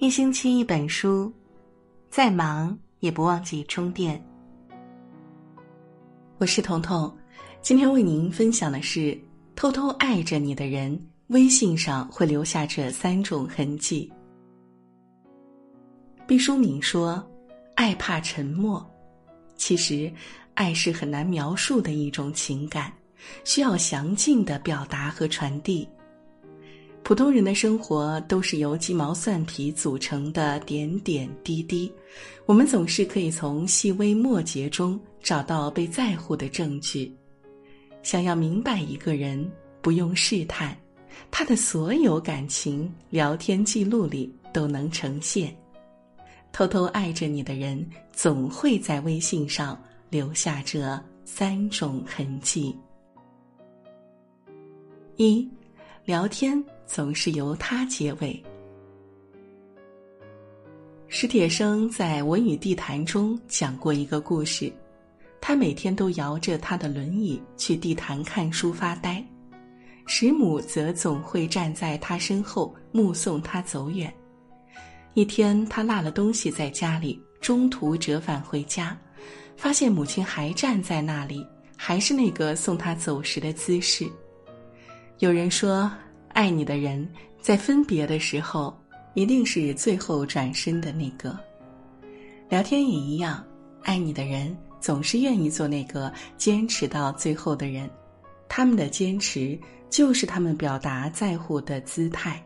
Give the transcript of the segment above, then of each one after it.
一星期一本书，再忙也不忘记充电。我是彤彤，今天为您分享的是：偷偷爱着你的人，微信上会留下这三种痕迹。毕淑敏说：“爱怕沉默，其实爱是很难描述的一种情感，需要详尽的表达和传递。”普通人的生活都是由鸡毛蒜皮组成的点点滴滴，我们总是可以从细微末节中找到被在乎的证据。想要明白一个人，不用试探，他的所有感情聊天记录里都能呈现。偷偷爱着你的人，总会在微信上留下这三种痕迹：一，聊天。总是由他结尾。史铁生在《文与地坛》中讲过一个故事，他每天都摇着他的轮椅去地坛看书发呆，史母则总会站在他身后目送他走远。一天，他落了东西在家里，中途折返回家，发现母亲还站在那里，还是那个送他走时的姿势。有人说。爱你的人，在分别的时候，一定是最后转身的那个。聊天也一样，爱你的人总是愿意做那个坚持到最后的人。他们的坚持，就是他们表达在乎的姿态。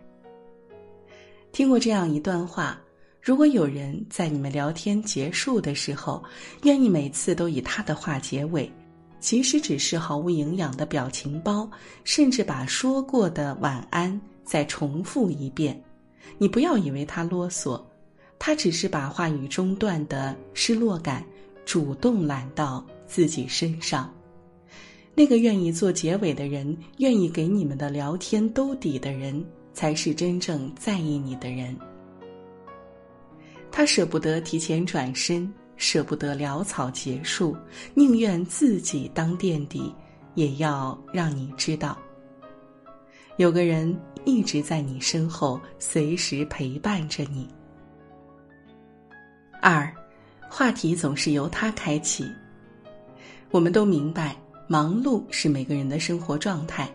听过这样一段话：如果有人在你们聊天结束的时候，愿意每次都以他的话结尾。即使只是毫无营养的表情包，甚至把说过的晚安再重复一遍，你不要以为他啰嗦，他只是把话语中断的失落感主动揽到自己身上。那个愿意做结尾的人，愿意给你们的聊天兜底的人，才是真正在意你的人。他舍不得提前转身。舍不得潦草结束，宁愿自己当垫底，也要让你知道，有个人一直在你身后，随时陪伴着你。二，话题总是由他开启。我们都明白，忙碌是每个人的生活状态，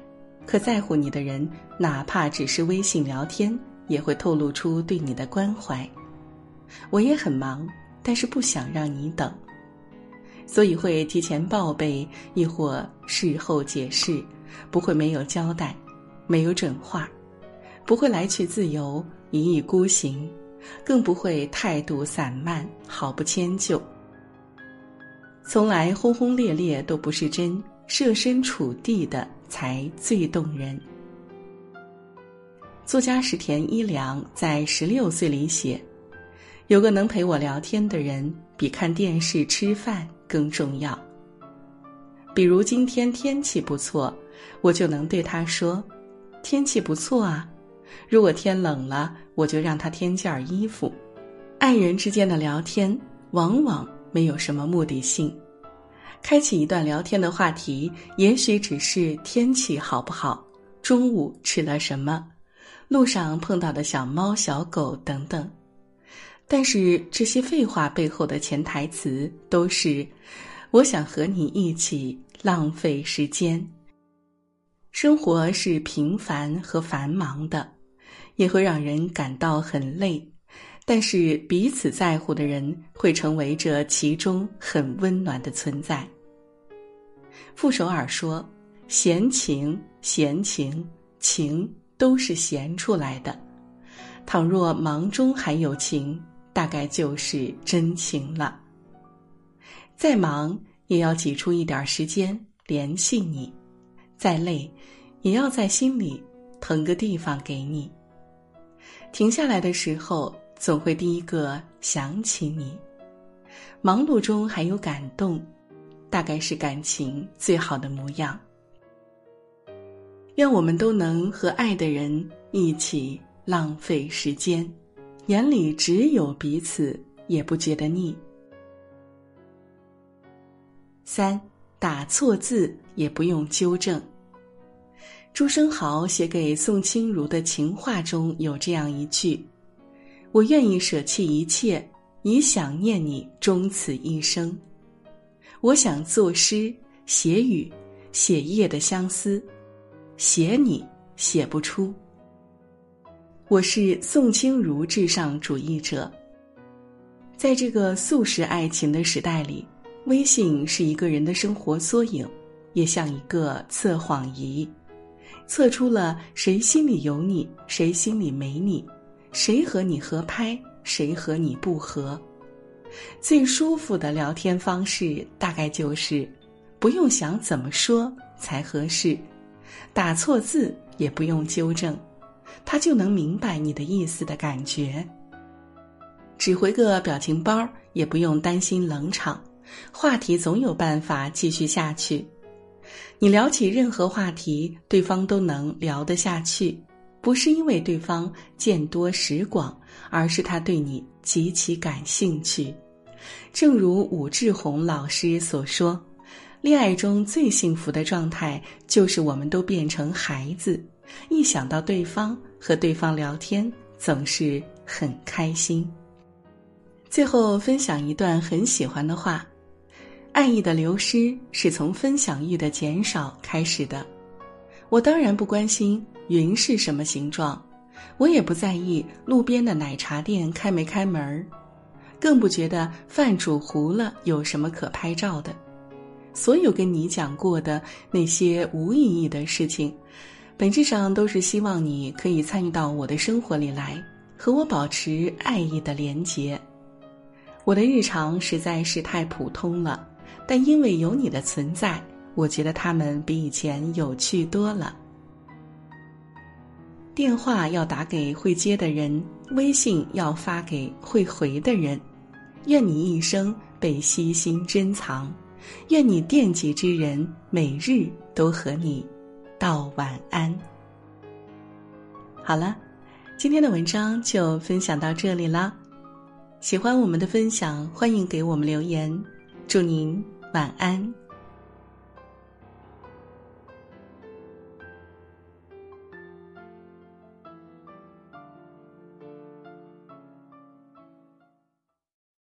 可在乎你的人，哪怕只是微信聊天，也会透露出对你的关怀。我也很忙。但是不想让你等，所以会提前报备，亦或事后解释，不会没有交代，没有准话，不会来去自由，一意孤行，更不会态度散漫，毫不迁就。从来轰轰烈烈都不是真，设身处地的才最动人。作家石田一良在十六岁里写。有个能陪我聊天的人，比看电视、吃饭更重要。比如今天天气不错，我就能对他说：“天气不错啊。”如果天冷了，我就让他添件衣服。爱人之间的聊天往往没有什么目的性，开启一段聊天的话题，也许只是天气好不好，中午吃了什么，路上碰到的小猫、小狗等等。但是这些废话背后的潜台词都是，我想和你一起浪费时间。生活是平凡和繁忙的，也会让人感到很累。但是彼此在乎的人会成为这其中很温暖的存在。傅首尔说：“闲情，闲情，情都是闲出来的。倘若忙中还有情。”大概就是真情了。再忙也要挤出一点时间联系你，再累也要在心里腾个地方给你。停下来的时候，总会第一个想起你。忙碌中还有感动，大概是感情最好的模样。愿我们都能和爱的人一起浪费时间。眼里只有彼此，也不觉得腻。三打错字也不用纠正。朱生豪写给宋清如的情话中有这样一句：“我愿意舍弃一切，以想念你终此一生。我想作诗写雨，写夜的相思，写你写不出。我是宋清如至上主义者。在这个速食爱情的时代里，微信是一个人的生活缩影，也像一个测谎仪，测出了谁心里有你，谁心里没你，谁和你合拍，谁和你不合。最舒服的聊天方式，大概就是不用想怎么说才合适，打错字也不用纠正，他就能明白你的意思的感觉。只回个表情包也不用担心冷场，话题总有办法继续下去。你聊起任何话题，对方都能聊得下去，不是因为对方见多识广，而是他对你。极其感兴趣，正如武志红老师所说：“恋爱中最幸福的状态，就是我们都变成孩子，一想到对方和对方聊天，总是很开心。”最后分享一段很喜欢的话：“爱意的流失是从分享欲的减少开始的。”我当然不关心云是什么形状。我也不在意路边的奶茶店开没开门儿，更不觉得饭煮糊了有什么可拍照的。所有跟你讲过的那些无意义的事情，本质上都是希望你可以参与到我的生活里来，和我保持爱意的连结。我的日常实在是太普通了，但因为有你的存在，我觉得他们比以前有趣多了。电话要打给会接的人，微信要发给会回的人。愿你一生被悉心珍藏，愿你惦记之人每日都和你道晚安。好了，今天的文章就分享到这里了。喜欢我们的分享，欢迎给我们留言。祝您晚安。